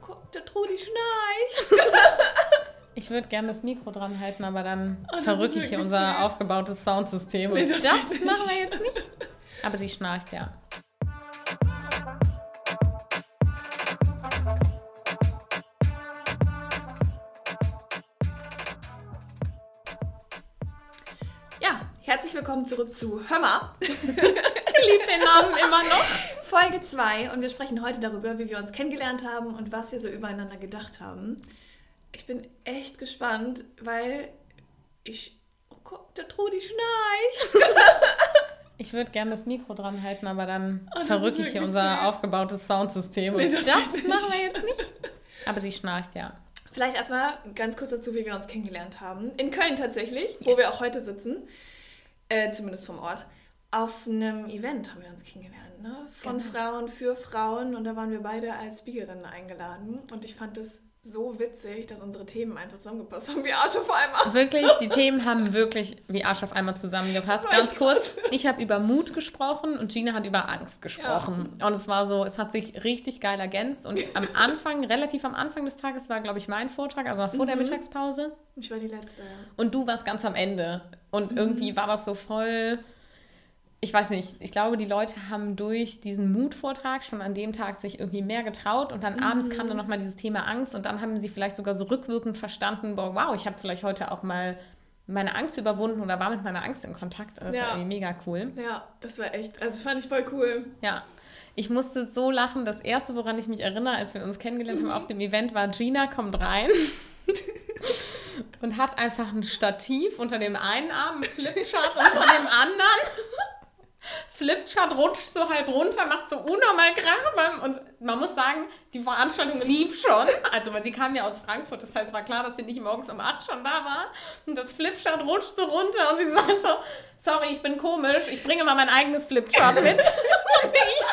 Guck, der Trudi schnarcht. Ich würde gerne das Mikro dran halten, aber dann Oh, verrücke ich hier unser süß. aufgebautes Soundsystem. Nee, das das machen wir jetzt nicht. Aber sie schnarcht, ja. Ja, herzlich willkommen zurück zu Hörmer, Ich liebe den Namen immer noch. Folge 2. Und wir sprechen heute darüber, wie wir uns kennengelernt haben und was wir so übereinander gedacht haben. Ich bin echt gespannt, weil ich. Oh Gott, der Trudi schnarcht. Ich würde gerne das Mikro dran halten, aber dann Oh, verrücke ich hier unser süß. aufgebautes Soundsystem. Nee, das das machen wir jetzt nicht. Aber sie schnarcht, ja. Vielleicht erstmal ganz kurz dazu, wie wir uns kennengelernt haben. In Köln tatsächlich, wo Yes. wir auch heute sitzen. Äh, zumindest vom Ort. Auf einem Event haben wir uns kennengelernt, ne? Von Genau. Frauen für Frauen. Und da waren wir beide als Speakerinnen eingeladen. Und ich fand es so witzig, dass unsere Themen einfach zusammengepasst haben, wie Arsch auf einmal. Wirklich, die Themen haben wirklich wie Arsch auf einmal zusammengepasst. Ganz kurz, ich habe über Mut gesprochen und Gina hat über Angst gesprochen. Und es war so, es hat sich richtig geil ergänzt. Und am Anfang, relativ am Anfang des Tages war, glaube ich, mein Vortrag, also noch vor der Mhm. Mittagspause. Ich war die Letzte. ja. Und du warst ganz am Ende. Und Mhm. irgendwie war das so voll. Ich weiß nicht, ich glaube, die Leute haben durch diesen Mutvortrag schon an dem Tag sich irgendwie mehr getraut und dann Mhm. abends kam dann nochmal dieses Thema Angst und dann haben sie vielleicht sogar so rückwirkend verstanden, boah, wow, ich habe vielleicht heute auch mal meine Angst überwunden oder war mit meiner Angst in Kontakt. Das Ja. war irgendwie mega cool. Ja, das war echt, also fand ich voll cool. Ja. Ich musste so lachen. Das erste, woran ich mich erinnere, als wir uns kennengelernt haben auf dem Event, war Gina kommt rein und hat einfach ein Stativ unter dem einen Arm, einen Flipchart unter dem anderen. Flipchart rutscht so halb runter, macht so unnormal beim, und man muss sagen, die Veranstaltung lief schon. Also, weil sie kam ja aus Frankfurt, das heißt, war klar, dass sie nicht morgens um 8 schon da war. Und das Flipchart rutscht so runter und sie sagt so, sorry, ich bin komisch, ich bringe mal mein eigenes Flipchart mit. Und ich,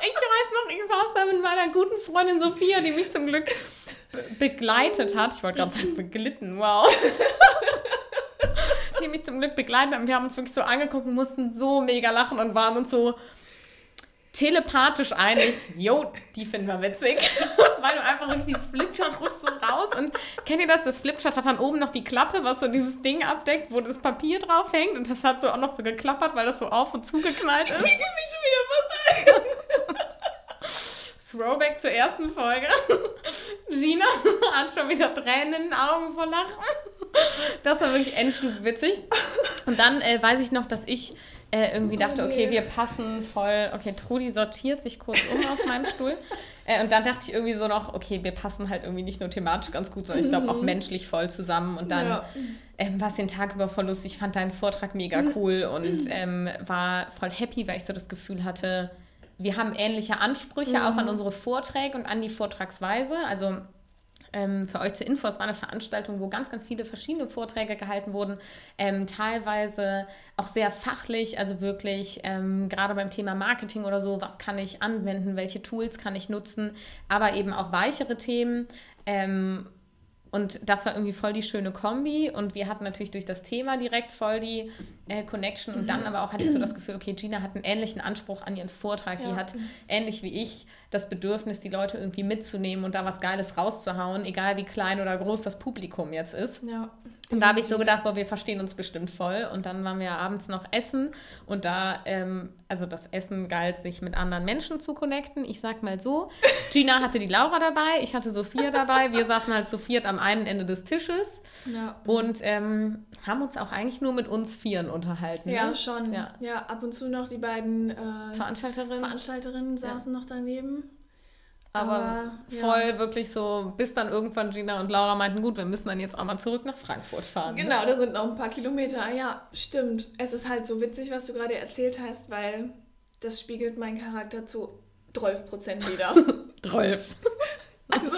ich weiß noch, ich saß da mit meiner guten Freundin Sophia, die mich zum Glück be begleitet hat. Ich wollte gerade sagen, beglitten, wow. Die mich zum Glück begleitet hat. Und wir haben uns wirklich so angeguckt und mussten so mega lachen und waren uns so telepathisch einig, jo, die finden wir witzig. Weil du einfach wirklich dieses Flipchart rutscht so raus. Und kennt ihr das? Das Flipchart hat dann oben noch die Klappe, was so dieses Ding abdeckt, wo das Papier drauf hängt. Und das hat so auch noch so geklappert, weil das so auf und zugeknallt ist. Ich mich schon wieder fast Throwback zur ersten Folge. Gina hat schon wieder Tränen in den Augen vor Lachen. Das war wirklich endstufe witzig. Und dann äh, weiß ich noch, dass ich äh, irgendwie dachte, Oh, okay, wir passen voll. Okay, Trudi sortiert sich kurz um auf meinem Stuhl. Äh, und dann dachte ich irgendwie so noch, okay, wir passen halt irgendwie nicht nur thematisch ganz gut, sondern ich glaube auch menschlich voll zusammen. Und dann Ja. ähm, war es den Tag über voll lustig. Ich fand deinen Vortrag mega cool und ähm, war voll happy, weil ich so das Gefühl hatte, wir haben ähnliche Ansprüche auch an unsere Vorträge und an die Vortragsweise. Also ähm, für euch zur Info, es war eine Veranstaltung, wo ganz, ganz viele verschiedene Vorträge gehalten wurden, ähm, teilweise auch sehr fachlich, also wirklich ähm, gerade beim Thema Marketing oder so, was kann ich anwenden, welche Tools kann ich nutzen, aber eben auch weichere Themen. Und das war irgendwie voll die schöne Kombi. Und wir hatten natürlich durch das Thema direkt voll die äh, Connection. Und dann aber auch hatte ich so das Gefühl, okay, Gina hat einen ähnlichen Anspruch an ihren Vortrag. Die Ja. hat ähnlich wie ich das Bedürfnis, die Leute irgendwie mitzunehmen und da was Geiles rauszuhauen, egal wie klein oder groß das Publikum jetzt ist. Ja. Und da habe ich so gedacht, boah, wir verstehen uns bestimmt voll. Und dann waren wir abends noch essen und da, ähm, also das Essen galt, sich mit anderen Menschen zu connecten. Ich sag mal so, Gina hatte die Laura dabei, ich hatte Sophia dabei. Wir saßen halt zu viert am einen Ende des Tisches Ja. und ähm, haben uns auch eigentlich nur mit uns Vieren unterhalten. Ja, ne? schon. Ja. Ja. ab und zu noch die beiden äh, Veranstalterin. Veranstalterinnen saßen noch daneben. Aber aber, ja. voll wirklich so, bis dann irgendwann Gina und Laura meinten, gut, wir müssen dann jetzt auch mal zurück nach Frankfurt fahren. ne? Genau, da sind noch ein paar Kilometer. Ja, stimmt. Es ist halt so witzig, was du gerade erzählt hast, weil das spiegelt meinen Charakter zu 12 Prozent wieder. 12. also,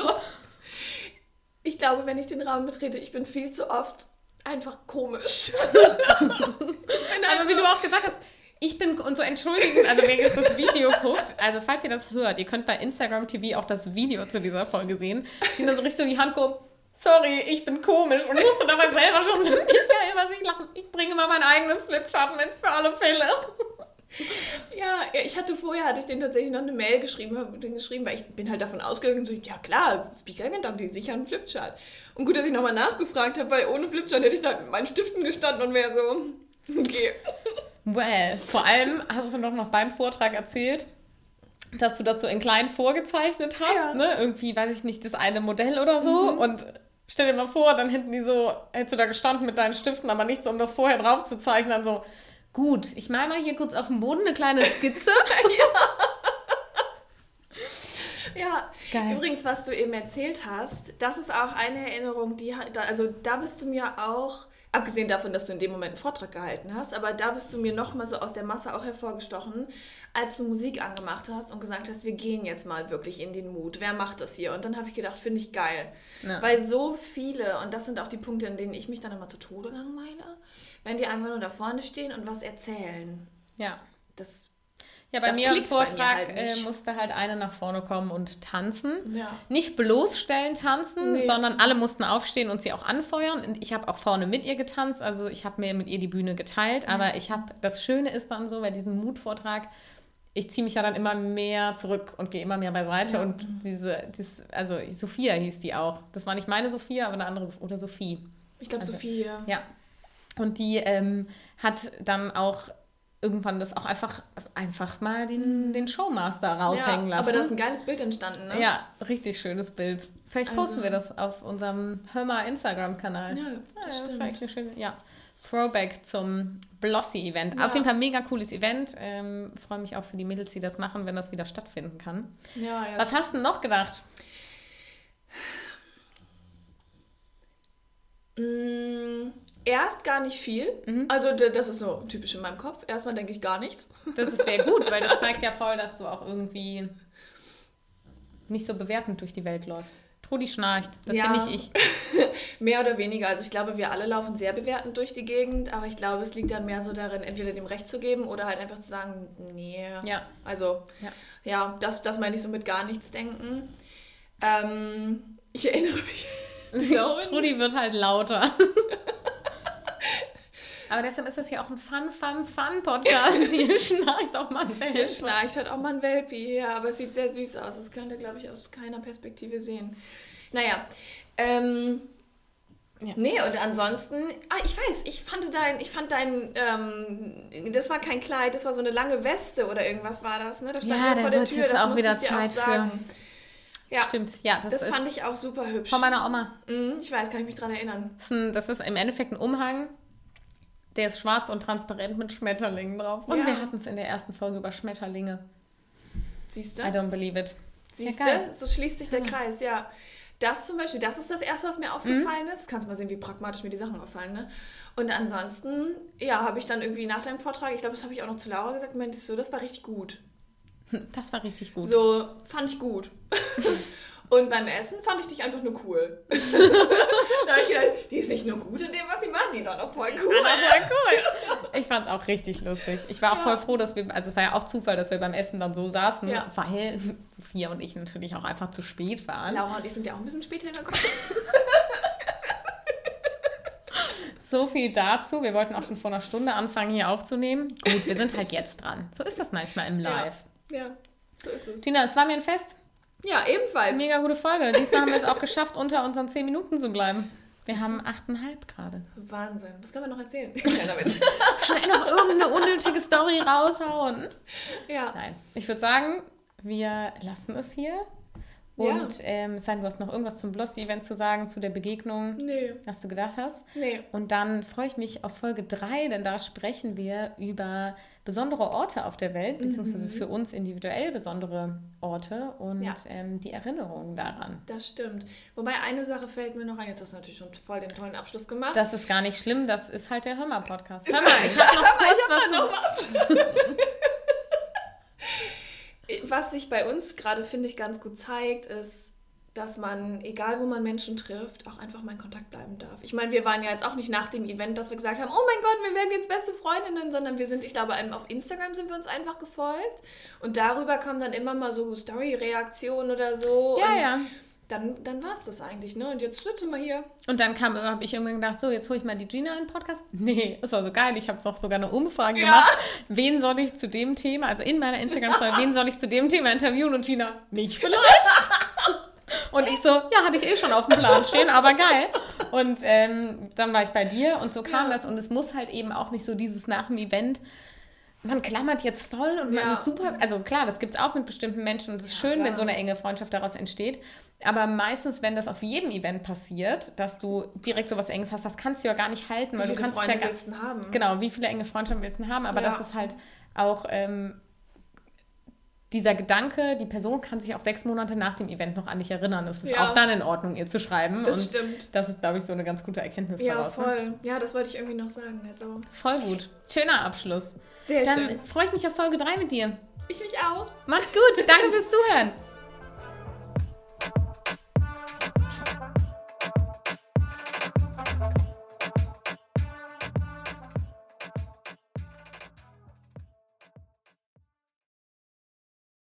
ich glaube, wenn ich den Raum betrete, ich bin viel zu oft einfach komisch. Aber wie du auch gesagt hast, ich bin, und so entschuldigen, also wer jetzt das Video guckt, also falls ihr das hört, ihr könnt bei Instagram TV auch das Video zu dieser Folge sehen. Gina so richtig so die Hand gehoben, sorry, ich bin komisch und musste dabei selber schon so mega über sich lachen. Ich bringe mal mein eigenes Flipchart mit für alle Fälle. Ja, ich hatte vorher, hatte ich den tatsächlich noch eine Mail geschrieben, den geschrieben, weil ich bin halt davon ausgegangen, so, ja klar, das ist ein Speaker-Event, haben die sicher einen Flipchart. Und gut, dass ich nochmal nachgefragt habe, weil ohne Flipchart hätte ich da mit meinen Stiften gestanden und wäre so, okay. Well, vor allem hast du noch, noch beim Vortrag erzählt, dass du das so in klein vorgezeichnet hast, Ja. ne? Irgendwie, weiß ich nicht, das eine Modell oder so. Und stell dir mal vor, dann hinten die so, hättest du da gestanden mit deinen Stiften, aber nichts, um das vorher drauf zu zeichnen. So, gut, ich mal mal hier kurz auf dem Boden eine kleine Skizze. Ja, Geil. übrigens, was du eben erzählt hast, das ist auch eine Erinnerung, die, also da bist du mir auch, abgesehen davon, dass du in dem Moment einen Vortrag gehalten hast, aber da bist du mir nochmal so aus der Masse auch hervorgestochen, als du Musik angemacht hast und gesagt hast, wir gehen jetzt mal wirklich in den Mut. Wer macht das hier? Und dann habe ich gedacht, finde ich geil. Ja. Weil so viele, und das sind auch die Punkte, in denen ich mich dann immer zu Tode langweile, wenn die einfach nur da vorne stehen und was erzählen. Ja. Das, Ja, bei Das mir im bei mir Vortrag halt äh, musste halt eine nach vorne kommen und tanzen. ja. Nicht bloßstellen tanzen, Nee. sondern alle mussten aufstehen und sie auch anfeuern. Und ich habe auch vorne mit ihr getanzt, also ich habe mir mit ihr die Bühne geteilt. Aber ich habe, das Schöne ist dann so, bei diesem Mutvortrag, ich ziehe mich ja dann immer mehr zurück und gehe immer mehr beiseite. Ja. Und diese, dies, also Sophia hieß die auch. Das war nicht meine Sophia, aber eine andere, oder Sophie. Ich glaube, Also, Sophie, ja. Ja. Und die ähm, hat dann auch irgendwann das auch einfach, einfach mal den, den Showmaster raushängen Mhm. ja, lassen. Aber da ist ein geiles Bild entstanden, ne? Ja, richtig schönes Bild. Vielleicht Also- posten wir das auf unserem Hörmer Instagram-Kanal. Ja, das ja, stimmt. eine schöne, ja. Throwback zum Blossy-Event. Ja. Auf jeden Fall mega cooles Event. Ähm, Freue mich auch für die Mädels, die das machen, wenn das wieder stattfinden kann. Ja, ja. Was hast du denn noch gedacht? Erst gar nicht viel. Mhm. Also das ist so typisch in meinem Kopf. Erstmal denke ich gar nichts. Das ist sehr gut, weil das zeigt ja voll, dass du auch irgendwie nicht so bewertend durch die Welt läufst. Trudi schnarcht. Das Ja. bin nicht ich. Mehr oder weniger. Also ich glaube, wir alle laufen sehr bewertend durch die Gegend, aber ich glaube, es liegt dann mehr so darin, entweder dem Recht zu geben oder halt einfach zu sagen, nee. Ja. Also, Ja. ja, das, das meine ich so mit gar nichts denken. Ähm, ich erinnere mich. Trudi wird halt lauter. Aber deshalb ist das hier auch ein Fun, Fun, Fun-Podcast. Hier schnarcht auch mal ein Hier Welsch. schnarcht halt auch mal ein Welpi hier, aber es sieht sehr süß aus. Das könnt ihr, glaube ich, aus keiner Perspektive sehen. Naja, ähm, Ja. nee, und ansonsten, ah, ich weiß, ich fand dein, ich fand dein, ähm, das war kein Kleid, das war so eine lange Weste oder irgendwas war das, ne? Das stand Ja, vor der Tür, jetzt das auch wieder ich dir Zeit auch sagen. Ja, Stimmt, ja, das, das, fand ich auch super hübsch. von meiner Oma. Mhm, ich weiß, kann ich mich dran erinnern. Das ist, ein, das ist im Endeffekt ein Umhang. Der ist schwarz und transparent mit Schmetterlingen drauf. Und Ja. wir hatten es in der ersten Folge über Schmetterlinge. Siehst I du? don't believe it. Siehst Ja, du? So schließt sich der Kreis, ja. Das zum Beispiel, das ist das Erste, was mir Mhm. aufgefallen ist. Kannst mal sehen, wie pragmatisch mir die Sachen auffallen, ne? Und ansonsten, ja, habe ich dann irgendwie nach deinem Vortrag, ich glaube, das habe ich auch noch zu Laura gesagt, meinte ich so, das war richtig gut. Das war richtig gut. So, fand ich gut. Und beim Essen fand ich dich einfach nur cool. da habe ich gedacht, die ist nicht nur gut in dem, was sie macht, die ist auch noch voll cool. voll cool. Ich fand es auch richtig lustig. Ich war auch Ja. voll froh, dass wir, also es war ja auch Zufall, dass wir beim Essen dann so saßen, Ja. weil Sophia und ich natürlich auch einfach zu spät waren. Laura und ich sind ja auch ein bisschen später gekommen. So viel dazu. Wir wollten auch schon vor einer Stunde anfangen, hier aufzunehmen. Gut, wir sind halt jetzt dran. So ist das manchmal im Live. Ja, so ist es. Tina, es war mir ein Fest. Ja, ebenfalls. Mega gute Folge. Diesmal haben wir es auch geschafft, unter unseren 10 Minuten zu bleiben. Wir haben 8,5 gerade. Wahnsinn. Was können wir noch erzählen? Kleiner Witz. Schnell noch irgendeine unnötige Story raushauen. ja. Nein, ich würde sagen, wir lassen es hier. Und ähm, sein, du hast noch irgendwas zum Blossy-Event zu sagen, zu der Begegnung, Nee, was du gedacht hast. nee. Und dann freue ich mich auf Folge 3, denn da sprechen wir über besondere Orte auf der Welt, beziehungsweise für uns individuell besondere Orte und Ja. ähm, die Erinnerungen daran. Das stimmt. Wobei eine Sache fällt mir noch ein. Jetzt hast du natürlich schon voll den tollen Abschluss gemacht. Das ist gar nicht schlimm, das ist halt der Hörmer-Podcast. Hör mal, ich habe noch kurz hab da noch was. was. was sich bei uns gerade, finde ich, ganz gut zeigt, ist, dass man, egal wo man Menschen trifft, auch einfach mal in Kontakt bleiben darf. Ich meine, wir waren ja jetzt auch nicht nach dem Event, dass wir gesagt haben, oh mein Gott, wir werden jetzt beste Freundinnen, sondern wir sind, ich glaube, auf Instagram sind wir uns einfach gefolgt. Und darüber kommen dann immer mal so Story-Reaktionen oder so. Ja, ja. dann, dann war es das eigentlich, ne? Und jetzt sitzen wir hier. Und dann kam, habe ich irgendwann gedacht, so, jetzt hole ich mal die Gina in den Podcast. Nee, das war so geil. Ich habe noch sogar eine Umfrage Ja. gemacht. Wen soll ich zu dem Thema, also in meiner Instagram-Story, wen soll ich zu dem Thema interviewen? Und Gina, mich vielleicht. Und ich so, ja, hatte ich eh schon auf dem Plan stehen, aber geil. Und ähm, dann war ich bei dir und so kam Ja. das. Und es muss halt eben auch nicht so dieses nach dem Event, man klammert jetzt voll und man Ja. ist super. Also klar, das gibt es auch mit bestimmten Menschen und es ist schön, wenn klar. so eine enge Freundschaft daraus entsteht. Aber meistens, wenn das auf jedem Event passiert, dass du direkt so was Enges hast, das kannst du ja gar nicht halten, weil du kannst es ja du denn haben? Genau, wie viele enge Freundschaften willst du haben? Aber Ja. das ist halt auch ähm, dieser Gedanke, die Person kann sich auch sechs Monate nach dem Event noch an dich erinnern. Es ist Ja. auch dann in Ordnung, ihr zu schreiben. Das und stimmt. das ist, glaube ich, so eine ganz gute Erkenntnis Ja, daraus. Ne? voll. Ja, das wollte ich irgendwie noch sagen. Also, Voll gut. Schöner Abschluss. sehr Dann schön. freue ich mich auf Folge 3 mit dir. Ich mich auch. Macht's gut. Danke fürs Zuhören.